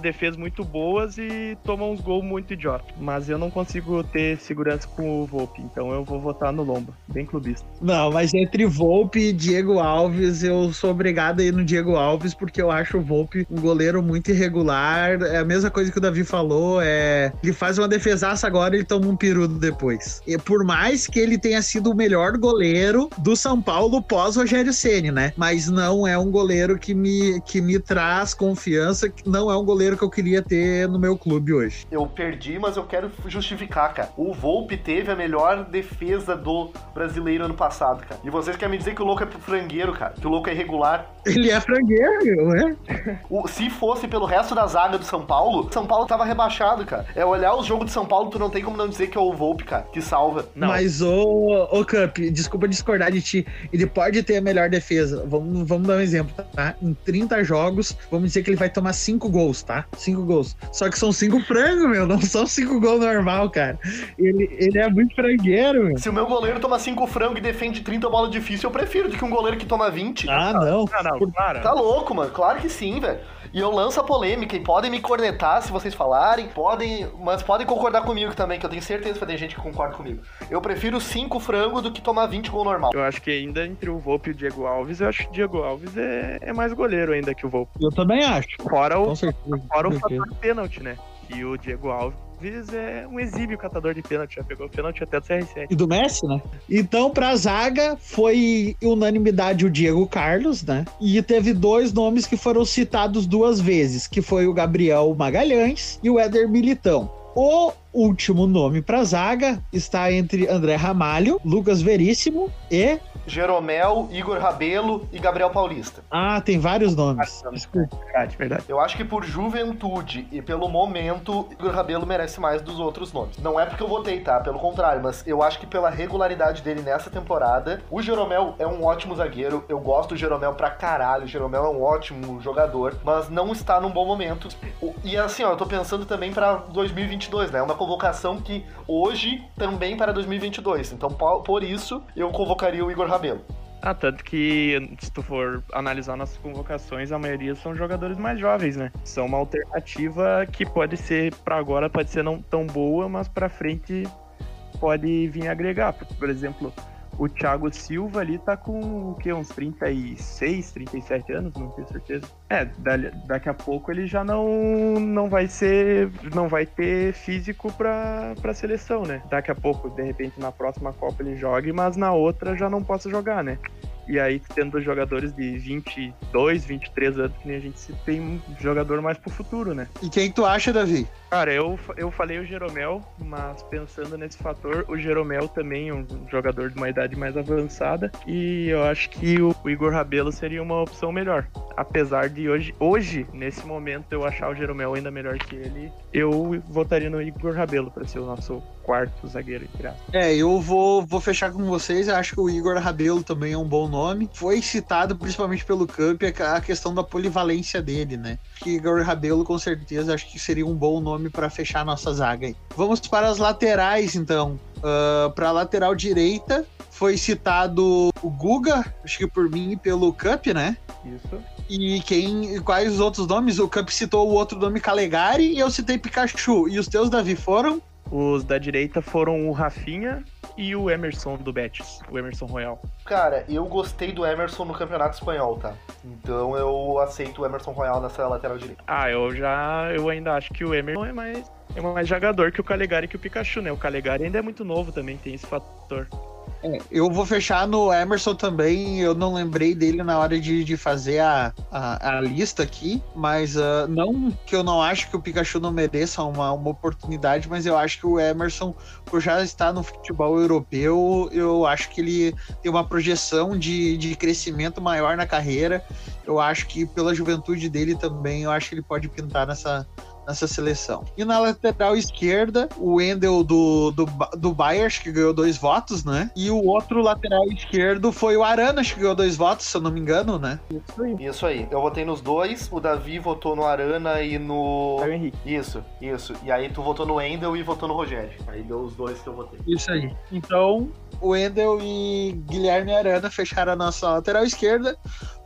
defesas muito boas e toma uns gols muito idiota. Mas eu não consigo ter segurança com o Volpe, então eu vou votar no Lomba, bem clubista. Não, mas entre Volpe e Diego Alves, eu sou obrigado a ir no Diego Alves, porque eu acho o Volpe um goleiro muito irregular. É a mesma coisa que o Davi falou, é ele faz uma defesaça agora ele toma um perudo depois. E por mais que ele tenha sido o melhor goleiro do São Paulo pós Rogério Ceni, né? Mas não é um goleiro que me que me traz confiança, que não é um goleiro que eu queria ter no meu clube hoje. Eu perdi, mas eu quero justificar, cara. O Volpe teve a melhor defesa do brasileiro ano passado, cara. E vocês querem me dizer que o louco é frangueiro, cara? Que o louco é irregular? Ele é frangueiro, né? O, se fosse pelo resto da zaga do São Paulo, São Paulo tava rebaixado, cara. É olhar os jogos de São Paulo, tu não tem como não dizer que é o Volpe, cara, que salva. Não. Mas o, o Cup, desculpa discordar de ti, ele pode ter a melhor defesa. Vamos, vamos dar um exemplo, tá? Em 30 jogos, vamos dizer que ele vai tomar 5 gols, tá? 5 gols. Só que são 5 frangos, meu, não são 5 gols normal, cara. Ele, ele é muito frangueiro, meu. Se o meu goleiro toma 5 frangos e defende 30 bola difícil, eu prefiro do que um goleiro que toma 20. Ah, não. Não, não, para. Tá louco, mano. Claro que sim, velho. E eu lanço a polêmica e podem me cornetar se vocês falarem, podem, mas podem concordar comigo também, que eu tenho certeza que vai ter gente que concorda comigo. Eu prefiro 5 frangos do que tomar 20 gol normal. Eu acho que ainda entre o Volpe e o Diego Alves, eu acho que o Diego Alves é, é mais goleiro ainda que o Volpe. Eu também acho. Fora o, fora o fator pênalti, né? Que o Diego Alves é um exímio catador de pênalti, já pegou pênalti até do CR7. E do Messi, né? Então, pra zaga, foi unanimidade o Diego Carlos, né? E teve dois nomes que foram citados duas vezes, que foi o Gabriel Magalhães e o Éder Militão. O último nome pra zaga está entre André Ramalho, Lucas Veríssimo e... Jeromel, Igor Rabelo e Gabriel Paulista. Ah, tem vários nomes. Desculpa. Verdade, verdade. Eu acho que por juventude e pelo momento, Igor Rabelo merece mais dos outros nomes. Não é porque eu votei, tá? Pelo contrário, mas eu acho que pela regularidade dele nessa temporada, o Jeromel é um ótimo zagueiro. Eu gosto do Jeromel pra caralho. O Jeromel é um ótimo jogador, mas não está num bom momento. E assim, ó, eu tô pensando também pra 2022, né? Uma convocação que hoje também para 2022. Então, po- por isso, eu convocaria o Igor Rabelo. Ah, tanto que se tu for analisar nossas convocações, a maioria são jogadores mais jovens, né? São uma alternativa que pode ser, pra agora, pode ser não tão boa, mas pra frente pode vir agregar. Por exemplo, o Thiago Silva ali tá com o quê? Uns 36, 37 anos, não tenho certeza. É, daqui a pouco ele já não, não vai ser. não vai ter físico pra, pra seleção, né? Daqui a pouco, de repente, na próxima Copa ele jogue, mas na outra já não possa jogar, né? E aí, tendo jogadores de 22, 23 anos, que nem a gente se tem um jogador mais pro futuro, né? E quem tu acha, Davi? Cara, eu, eu falei o Jeromel, mas pensando nesse fator, o Jeromel também é um jogador de uma idade mais avançada. E eu acho que o, Igor Rabelo seria uma opção melhor. Apesar de hoje, hoje, nesse momento, eu achar o Jeromel ainda melhor que ele, eu votaria no Igor Rabelo para ser o nosso quarto zagueiro, entre aspas. É, eu vou, vou fechar com vocês. Eu acho que o Igor Rabelo também é um bom nome. Foi citado principalmente pelo Camp a questão da polivalência dele, né? Que Igor Rabelo, com certeza, acho que seria um bom nome para fechar a nossa zaga aí. Vamos para as laterais, então. para a lateral direita, foi citado o Guga, acho que por mim e pelo Cup, né? Isso. E quem. Quais os outros nomes? O Cup citou o outro nome Calegari e eu citei Pikachu. E os teus, Davi, foram? Os da direita foram o Rafinha e o Emerson do Betis, o Emerson Royal. Cara, eu gostei do Emerson no Campeonato Espanhol, tá? Então eu aceito o Emerson Royal nessa lateral direita. Ah, eu já. Eu ainda acho que o Emerson é mais. É mais jogador que o Calegari e que o Pikachu, né? O Calegari ainda é muito novo também, tem esse fator. Eu vou fechar no Emerson também. Eu não lembrei dele na hora de, de fazer a, a, a lista aqui, mas ah, não que eu não acho que o Pikachu não mereça uma, uma oportunidade, mas eu acho que o Emerson, por já estar no futebol europeu, eu acho que ele tem uma projeção de, de crescimento maior na carreira. Eu acho que pela juventude dele também, eu acho que ele pode pintar nessa, nessa seleção. E na lateral esquerda, o Wendel do, do, do Bayern, que ganhou dois votos, né? E o outro lateral esquerdo foi o Arana, que ganhou dois votos, se eu não me engano, né? Isso aí. Isso aí. Eu votei nos dois, o Davi votou no Arana e no. Caio Henrique. Isso, isso. E aí tu votou no Wendel e votou no Rogério. Aí deu os dois que eu votei. Isso aí. Então, o Wendel e Guilherme Arana fecharam a nossa lateral esquerda.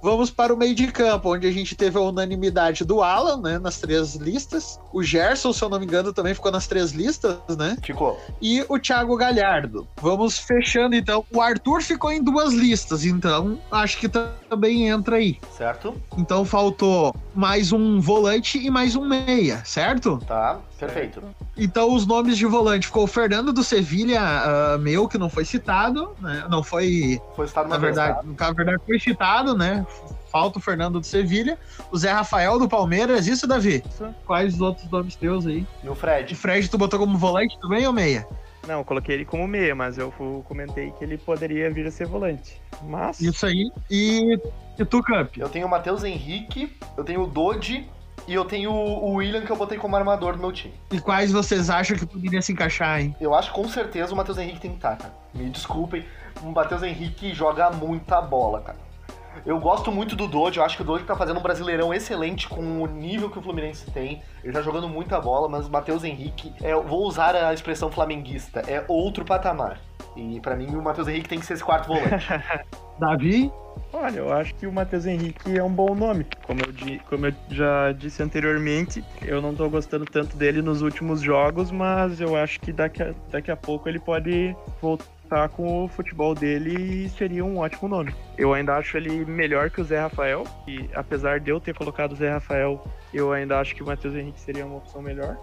Vamos para o meio de campo, onde a gente teve a unanimidade do Alan, né, nas três listas. O Gerson, se eu não me engano, também ficou nas três listas, né? Ficou. E o Thiago Galhardo. Vamos fechando então. O Arthur ficou em duas listas, então acho que também entra aí. Certo? Então faltou mais um volante e mais um meia, certo? Tá, perfeito. Então os nomes de volante ficou o Fernando do Sevilha, uh, meu, que não foi citado, né? Não foi. Foi citado na verdade. Vez, tá? Na verdade, foi citado, né? Falta o Fernando do Sevilha, o Zé Rafael do Palmeiras, isso, Davi? Isso. Quais os outros nomes teus aí? E o Fred. O Fred, tu botou como volante também ou meia? Não, eu coloquei ele como meia, mas eu comentei que ele poderia vir a ser volante. Mas. Isso aí. E, e tu, Camp? Eu tenho o Matheus Henrique, eu tenho o Dodi e eu tenho o William que eu botei como armador do meu time. E quais vocês acham que poderia se encaixar, hein? Eu acho com certeza o Matheus Henrique tem que estar, cara. Me desculpem, o Matheus Henrique joga muita bola, cara. Eu gosto muito do Doge, eu acho que o Doge tá fazendo um brasileirão excelente com o nível que o Fluminense tem. Ele tá jogando muita bola, mas o Matheus Henrique, é, vou usar a expressão flamenguista, é outro patamar. E para mim o Matheus Henrique tem que ser esse quarto volante. Davi? Olha, eu acho que o Matheus Henrique é um bom nome. Como eu, como eu já disse anteriormente, eu não tô gostando tanto dele nos últimos jogos, mas eu acho que daqui a, daqui a pouco ele pode voltar tá com o futebol dele e seria um ótimo nome. Eu ainda acho ele melhor que o Zé Rafael, e apesar de eu ter colocado o Zé Rafael, eu ainda acho que o Matheus Henrique seria uma opção melhor.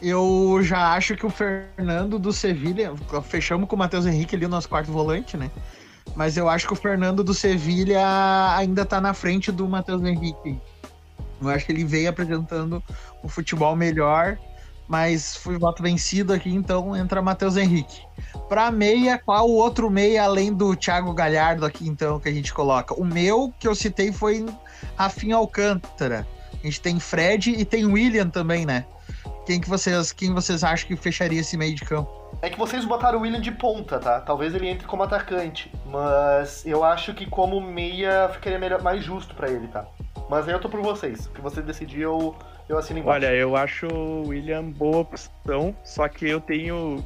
Eu já acho que o Fernando do Sevilha, fechamos com o Matheus Henrique ali no nosso quarto volante, né? Mas eu acho que o Fernando do Sevilha ainda tá na frente do Matheus Henrique. Eu acho que ele veio apresentando um futebol melhor mas fui voto vencido aqui, então entra Matheus Henrique. Para meia, qual o outro meia além do Thiago Galhardo aqui, então, que a gente coloca? O meu que eu citei foi Rafinha Alcântara. A gente tem Fred e tem William também, né? Quem que vocês, quem vocês acham que fecharia esse meio de campo? É que vocês botaram o William de ponta, tá? Talvez ele entre como atacante, mas eu acho que como meia ficaria melhor, mais justo para ele, tá? Mas aí eu tô por vocês. O que você decidir, eu, eu assino embaixo. Olha, eu acho o William boa opção, só que eu tenho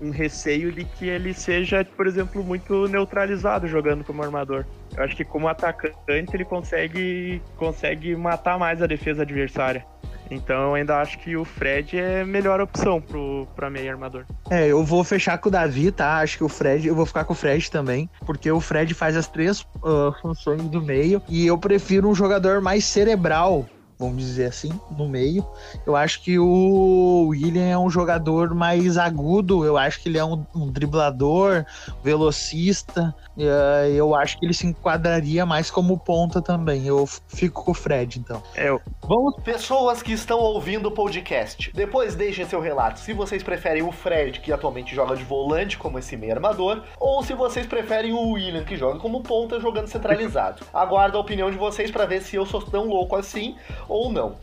um receio de que ele seja, por exemplo, muito neutralizado jogando como armador. Eu acho que como atacante ele consegue, consegue matar mais a defesa adversária. Então eu ainda acho que o Fred é a melhor opção pro, pra meio armador. É, eu vou fechar com o Davi, tá? Acho que o Fred, eu vou ficar com o Fred também, porque o Fred faz as três uh, funções do meio e eu prefiro um jogador mais cerebral vamos dizer assim, no meio. Eu acho que o William é um jogador mais agudo, eu acho que ele é um, um driblador, velocista. Uh, eu acho que ele se enquadraria mais como ponta também. Eu fico com o Fred, então. É, eu... Vamos... Pessoas que estão ouvindo o podcast, depois deixem seu relato se vocês preferem o Fred, que atualmente joga de volante como esse meio armador, ou se vocês preferem o William, que joga como ponta jogando centralizado. Aguardo a opinião de vocês para ver se eu sou tão louco assim ou não.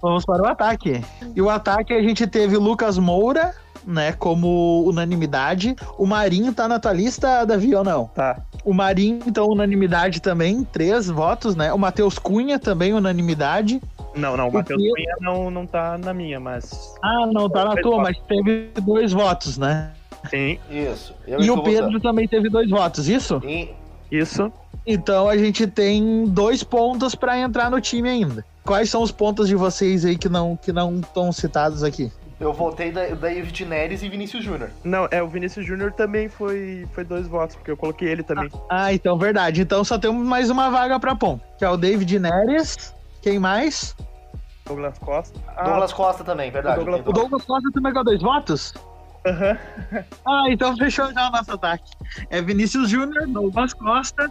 Vamos para o ataque. E o ataque a gente teve Lucas Moura, né, como unanimidade. O Marinho tá na tua lista, Davi, ou não? Tá. O Marinho, então, unanimidade também, três votos, né? O Matheus Cunha também, unanimidade. Não, não, o Matheus Cunha não, não tá na minha, mas. Ah, não tá na tua, mas teve dois votos, né? Sim. Isso. e o Pedro votando. também teve dois votos, isso? Sim. Isso. Então a gente tem dois pontos para entrar no time ainda. Quais são os pontos de vocês aí que não que não estão citados aqui? Eu votei da, David Neres e Vinícius Júnior. Não, é, o Vinícius Júnior também foi, foi dois votos, porque eu coloquei ele também. Ah, ah então verdade. Então só temos mais uma vaga pra pôr, que é o David Neres. Quem mais? Douglas Costa. Ah, Douglas Costa também, verdade. O Douglas, o Douglas Costa também ganhou dois votos? Uhum. ah, então fechou já o nosso ataque. É Vinícius Júnior, Douglas Costa,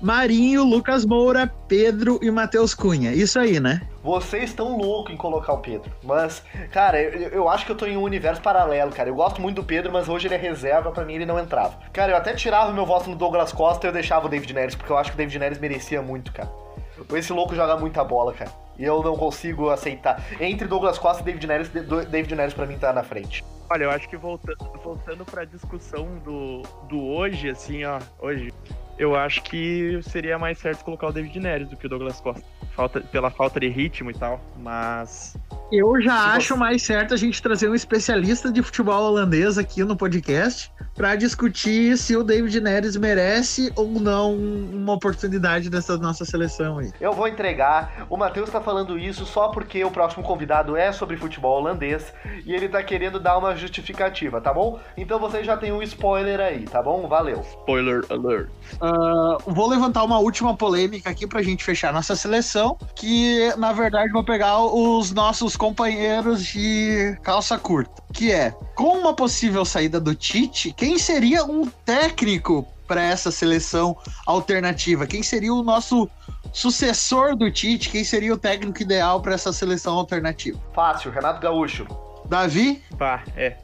Marinho, Lucas Moura, Pedro e Matheus Cunha. Isso aí, né? Vocês estão loucos em colocar o Pedro. Mas, cara, eu, eu, acho que eu tô em um universo paralelo, cara. Eu gosto muito do Pedro, mas hoje ele é reserva, para mim ele não entrava. Cara, eu até tirava meu voto no Douglas Costa e eu deixava o David Neres, porque eu acho que o David Neres merecia muito, cara. Esse louco joga muita bola, cara. E eu não consigo aceitar. Entre Douglas Costa e David Neres, David Neres pra mim tá na frente. Olha, eu acho que voltando, voltando pra discussão do, do hoje, assim, ó, hoje, eu acho que seria mais certo colocar o David Neres do que o Douglas Costa. Falta, pela falta de ritmo e tal, mas. Eu já acho você... mais certo a gente trazer um especialista de futebol holandês aqui no podcast para discutir se o David Neres merece ou não uma oportunidade dessa nossa seleção aí. Eu vou entregar. O Matheus tá falando isso só porque o próximo convidado é sobre futebol holandês e ele tá querendo dar uma justificativa, tá bom? Então você já tem um spoiler aí, tá bom? Valeu. Spoiler alert. Uh, vou levantar uma última polêmica aqui pra gente fechar nossa seleção, que na verdade vou pegar os nossos companheiros de calça curta, que é com uma possível saída do Tite, quem seria um técnico para essa seleção alternativa? Quem seria o nosso sucessor do Tite? Quem seria o técnico ideal para essa seleção alternativa? Fácil, Renato Gaúcho. Davi? Pá, é.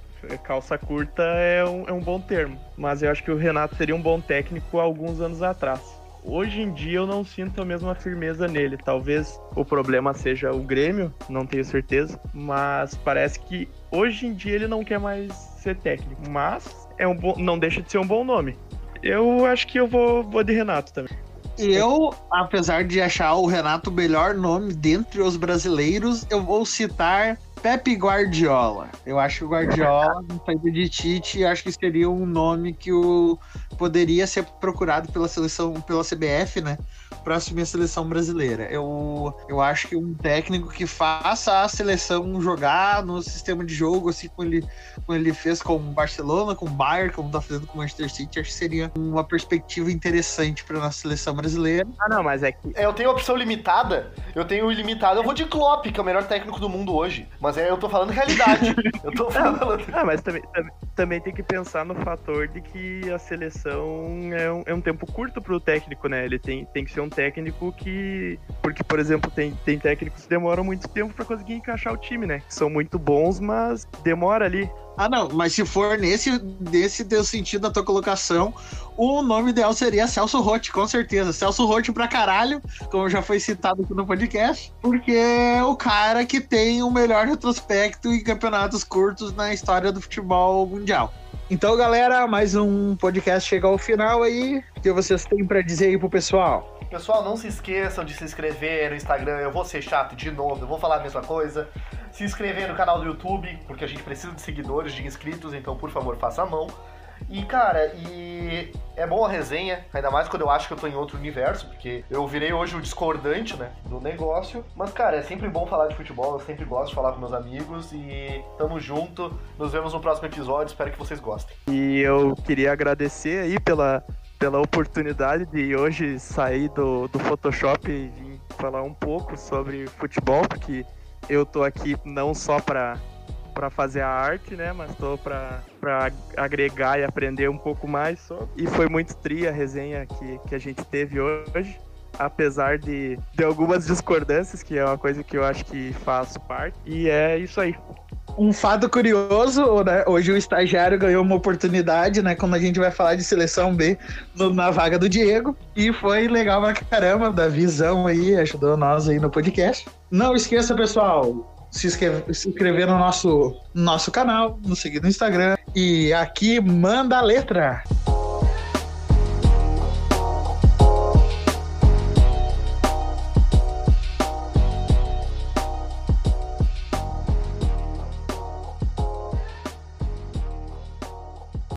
Calça curta é um, é um bom termo. Mas eu acho que o Renato seria um bom técnico há alguns anos atrás. Hoje em dia eu não sinto a mesma firmeza nele. Talvez o problema seja o Grêmio, não tenho certeza. Mas parece que hoje em dia ele não quer mais ser técnico. Mas é um bom, não deixa de ser um bom nome. Eu acho que eu vou, vou de Renato também. Eu, apesar de achar o Renato o melhor nome dentre os brasileiros, eu vou citar Pepe Guardiola. Eu acho que o Guardiola, no saída de Tite, acho que seria um nome que o poderia ser procurado pela seleção, pela CBF, né? Para assumir a seleção brasileira. Eu, eu acho que um técnico que faça a seleção jogar no sistema de jogo, assim como ele, como ele fez com o Barcelona, com o Bayern, como tá fazendo com o Manchester City, acho que seria uma perspectiva interessante para nossa seleção brasileira. Ah, não, mas é que. É, eu tenho opção limitada, eu tenho ilimitado, eu vou de Klopp, que é o melhor técnico do mundo hoje. Mas é, eu tô falando realidade. eu tô falando. Ah, mas também, também, também tem que pensar no fator de que a seleção é um, é um tempo curto para o técnico, né? Ele tem, tem que ser um técnico que. Porque, por exemplo, tem, tem técnicos que demoram muito tempo para conseguir encaixar o time, né? Que são muito bons, mas demora ali. Ah, não, mas se for nesse, nesse teu sentido da tua colocação, o nome ideal seria Celso Rotti, com certeza. Celso Rotti pra caralho, como já foi citado aqui no podcast, porque é o cara que tem o melhor retrospecto em campeonatos curtos na história do futebol mundial. Então, galera, mais um podcast chega ao final aí. O que vocês têm para dizer aí pro pessoal? Pessoal, não se esqueçam de se inscrever no Instagram. Eu vou ser chato de novo, eu vou falar a mesma coisa. Se inscrever no canal do YouTube, porque a gente precisa de seguidores, de inscritos, então por favor, faça a mão. E, cara, e é bom a resenha, ainda mais quando eu acho que eu tô em outro universo, porque eu virei hoje o discordante, né, do negócio. Mas, cara, é sempre bom falar de futebol, eu sempre gosto de falar com meus amigos e tamo junto. Nos vemos no próximo episódio, espero que vocês gostem. E eu queria agradecer aí pela, pela oportunidade de hoje sair do, do Photoshop e vir falar um pouco sobre futebol, porque eu tô aqui não só para para fazer a arte, né? Mas tô para agregar e aprender um pouco mais só. E foi muito tri a resenha que, que a gente teve hoje. Apesar de, de algumas discordâncias, que é uma coisa que eu acho que faz parte. E é isso aí. Um fato curioso, né? Hoje o estagiário ganhou uma oportunidade, né? Quando a gente vai falar de seleção B no, na vaga do Diego. E foi legal pra caramba, da visão aí, ajudou nós aí no podcast. Não esqueça, pessoal, se inscrever, se inscrever no nosso, nosso canal, nos seguir no Instagram. E aqui manda a letra.